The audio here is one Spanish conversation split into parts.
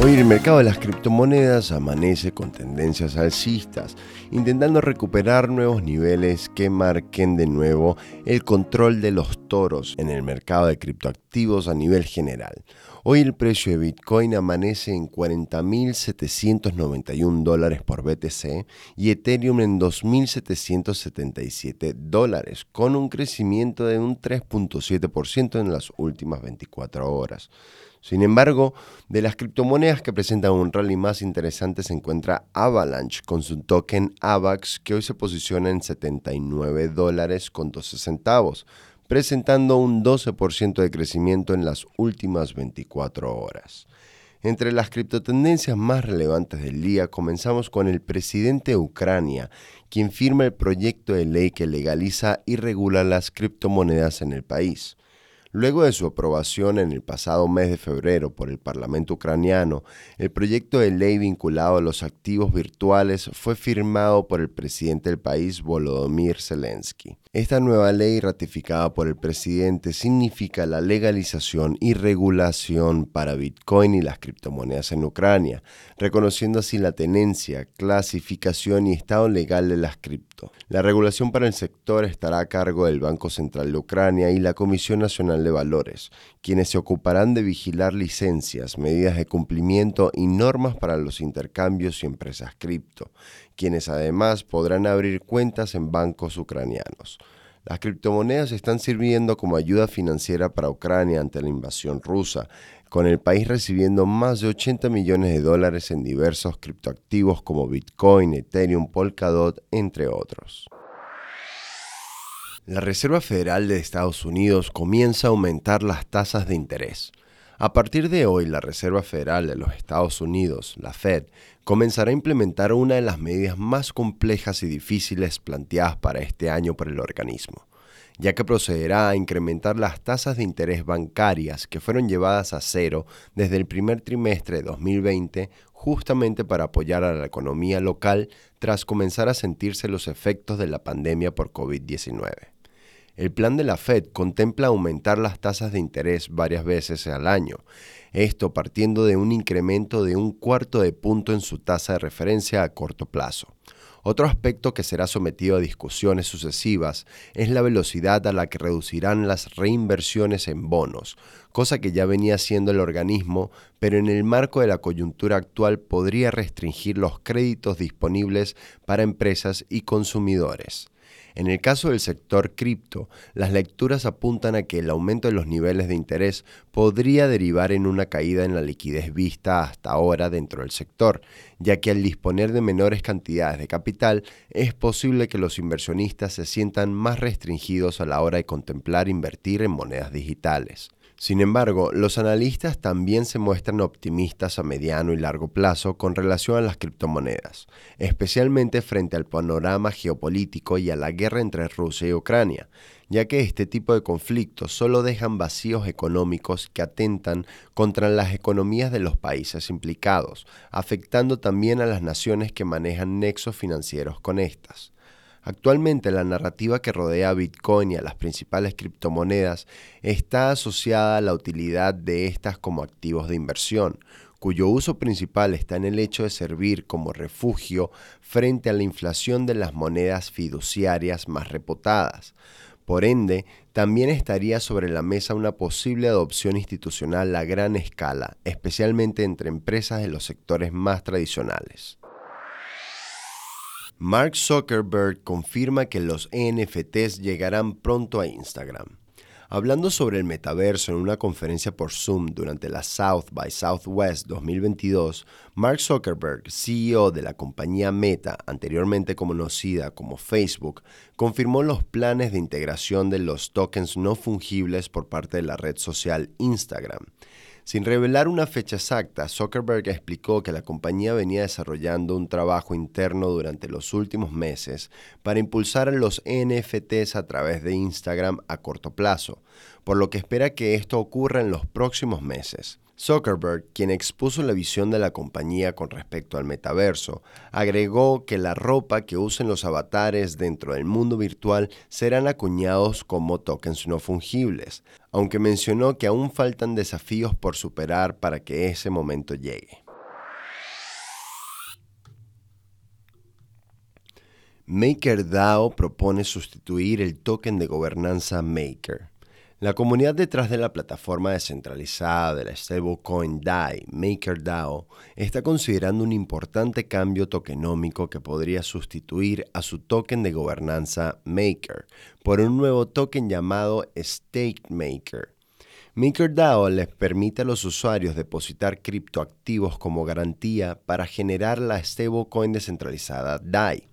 Hoy el mercado de las criptomonedas amanece con tendencias alcistas, intentando recuperar nuevos niveles que marquen de nuevo el control de los toros en el mercado de criptoactivos a nivel general. Hoy el precio de Bitcoin amanece en 40.791 dólares por BTC y Ethereum en 2.777 dólares, con un crecimiento de un 3.7% en las últimas 24 horas. Sin embargo, de las criptomonedas que presentan un rally más interesante se encuentra Avalanche con su token AVAX que hoy se posiciona en 79 dólares con 12 centavos, presentando un 12% de crecimiento en las últimas 24 horas. Entre las criptotendencias más relevantes del día comenzamos con el presidente de Ucrania, quien firma el proyecto de ley que legaliza y regula las criptomonedas en el país. Luego de su aprobación en el pasado mes de febrero por el Parlamento ucraniano, el proyecto de ley vinculado a los activos virtuales fue firmado por el presidente del país, Volodymyr Zelensky. Esta nueva ley ratificada por el presidente significa la legalización y regulación para Bitcoin y las criptomonedas en Ucrania, reconociendo así la tenencia, clasificación y estado legal de las La regulación para el sector estará a cargo del Banco Central de Ucrania y la Comisión Nacional de Valores, quienes se ocuparán de vigilar licencias, medidas de cumplimiento y normas para los intercambios y empresas cripto, quienes además podrán abrir cuentas en bancos ucranianos. Las criptomonedas están sirviendo como ayuda financiera para Ucrania ante la invasión rusa, con el país recibiendo más de 80 millones de dólares en diversos criptoactivos como Bitcoin, Ethereum, Polkadot, entre otros. La Reserva Federal de Estados Unidos comienza a aumentar las tasas de interés. A partir de hoy, la Reserva Federal de los Estados Unidos, la Fed, comenzará a implementar una de las medidas más complejas y difíciles planteadas para este año por el organismo, ya que procederá a incrementar las tasas de interés bancarias que fueron llevadas a cero desde el primer trimestre de 2020 justamente para apoyar a la economía local tras comenzar a sentirse los efectos de la pandemia por COVID-19. El plan de la Fed contempla aumentar las tasas de interés varias veces al año, esto partiendo de un incremento de un cuarto de punto en su tasa de referencia a corto plazo. Otro aspecto que será sometido a discusiones sucesivas es la velocidad a la que reducirán las reinversiones en bonos, cosa que ya venía haciendo el organismo, pero en el marco de la coyuntura actual podría restringir los créditos disponibles para empresas y consumidores. En el caso del sector cripto, las lecturas apuntan a que el aumento de los niveles de interés podría derivar en una caída en la liquidez vista hasta ahora dentro del sector, ya que al disponer de menores cantidades de capital es posible que los inversionistas se sientan más restringidos a la hora de contemplar invertir en monedas digitales. Sin embargo, los analistas también se muestran optimistas a mediano y largo plazo con relación a las criptomonedas, especialmente frente al panorama geopolítico y a la guerra entre Rusia y Ucrania, ya que este tipo de conflictos solo dejan vacíos económicos que atentan contra las economías de los países implicados, afectando también a las naciones que manejan nexos financieros con estas. Actualmente la narrativa que rodea a Bitcoin y a las principales criptomonedas está asociada a la utilidad de estas como activos de inversión, cuyo uso principal está en el hecho de servir como refugio frente a la inflación de las monedas fiduciarias más reputadas. Por ende, también estaría sobre la mesa una posible adopción institucional a gran escala, especialmente entre empresas de los sectores más tradicionales. Mark Zuckerberg confirma que los NFTs llegarán pronto a Instagram. Hablando sobre el metaverso en una conferencia por Zoom durante la South by Southwest 2022, Mark Zuckerberg, CEO de la compañía Meta, anteriormente conocida como Facebook, confirmó los planes de integración de los tokens no fungibles por parte de la red social Instagram. Sin revelar una fecha exacta, Zuckerberg explicó que la compañía venía desarrollando un trabajo interno durante los últimos meses para impulsar los NFTs a través de Instagram a corto plazo, por lo que espera que esto ocurra en los próximos meses. Zuckerberg, quien expuso la visión de la compañía con respecto al metaverso, agregó que la ropa que usen los avatares dentro del mundo virtual serán acuñados como tokens no fungibles, aunque mencionó que aún faltan desafíos por superar para que ese momento llegue. MakerDAO propone sustituir el token de gobernanza Maker. La comunidad detrás de la plataforma descentralizada de la stablecoin DAI, MakerDAO, está considerando un importante cambio tokenómico que podría sustituir a su token de gobernanza Maker por un nuevo token llamado StakeMaker. MakerDAO les permite a los usuarios depositar criptoactivos como garantía para generar la stablecoin descentralizada DAI.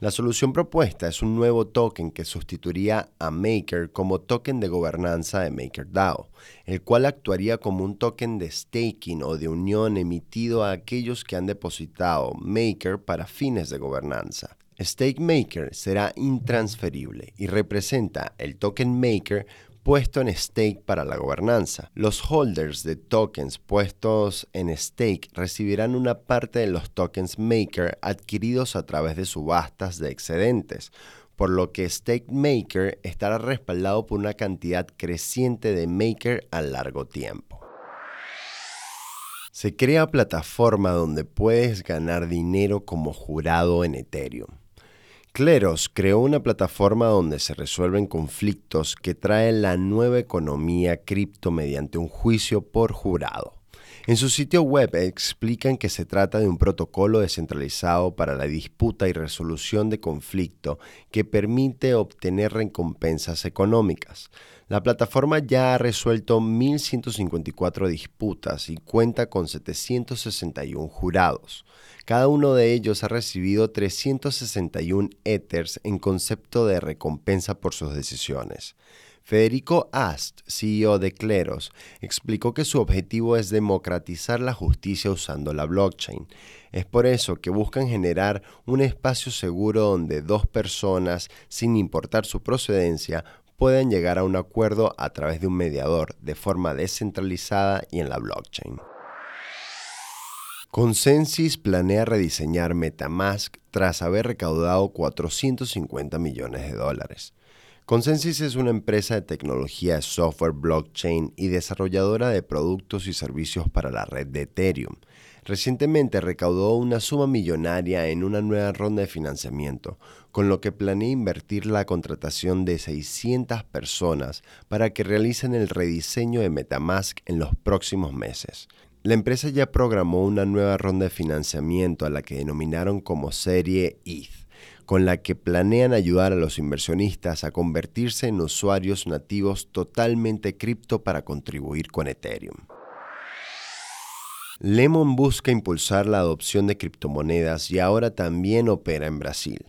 La solución propuesta es un nuevo token que sustituiría a Maker como token de gobernanza de MakerDAO, el cual actuaría como un token de staking o de unión emitido a aquellos que han depositado Maker para fines de gobernanza. StakeMaker será intransferible y representa el token Maker puesto en stake para la gobernanza. Los holders de tokens puestos en stake recibirán una parte de los tokens Maker adquiridos a través de subastas de excedentes, por lo que Stake Maker estará respaldado por una cantidad creciente de Maker a largo tiempo. Se crea plataforma donde puedes ganar dinero como jurado en Ethereum. Cleros creó una plataforma donde se resuelven conflictos que trae la nueva economía cripto mediante un juicio por jurado. En su sitio web explican que se trata de un protocolo descentralizado para la disputa y resolución de conflicto que permite obtener recompensas económicas. La plataforma ya ha resuelto 1.154 disputas y cuenta con 761 jurados. Cada uno de ellos ha recibido 361 Ethers en concepto de recompensa por sus decisiones. Federico Ast, CEO de Cleros, explicó que su objetivo es democratizar la justicia usando la blockchain. Es por eso que buscan generar un espacio seguro donde dos personas, sin importar su procedencia, pueden llegar a un acuerdo a través de un mediador de forma descentralizada y en la blockchain. Consensus planea rediseñar Metamask tras haber recaudado 450 millones de dólares. Consensus es una empresa de tecnología software blockchain y desarrolladora de productos y servicios para la red de Ethereum. Recientemente recaudó una suma millonaria en una nueva ronda de financiamiento, con lo que planea invertir la contratación de 600 personas para que realicen el rediseño de Metamask en los próximos meses. La empresa ya programó una nueva ronda de financiamiento a la que denominaron como Serie ETH con la que planean ayudar a los inversionistas a convertirse en usuarios nativos totalmente cripto para contribuir con Ethereum. Lemon busca impulsar la adopción de criptomonedas y ahora también opera en Brasil.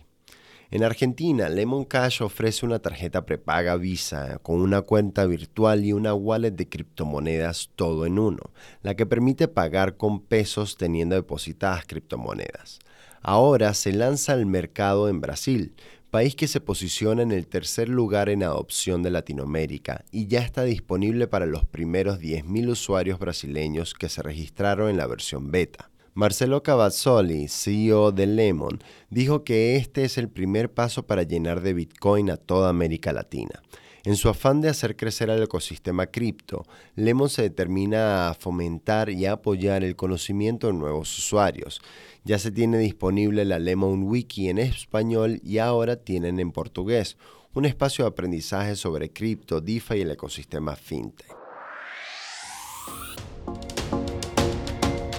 En Argentina, Lemon Cash ofrece una tarjeta prepaga Visa con una cuenta virtual y una wallet de criptomonedas todo en uno, la que permite pagar con pesos teniendo depositadas criptomonedas. Ahora se lanza al mercado en Brasil, país que se posiciona en el tercer lugar en adopción de Latinoamérica y ya está disponible para los primeros 10.000 usuarios brasileños que se registraron en la versión beta. Marcelo Cavazzoli, CEO de Lemon, dijo que este es el primer paso para llenar de Bitcoin a toda América Latina. En su afán de hacer crecer el ecosistema cripto, Lemon se determina a fomentar y apoyar el conocimiento de nuevos usuarios. Ya se tiene disponible la Lemon Wiki en español y ahora tienen en portugués, un espacio de aprendizaje sobre cripto, DeFi y el ecosistema fintech.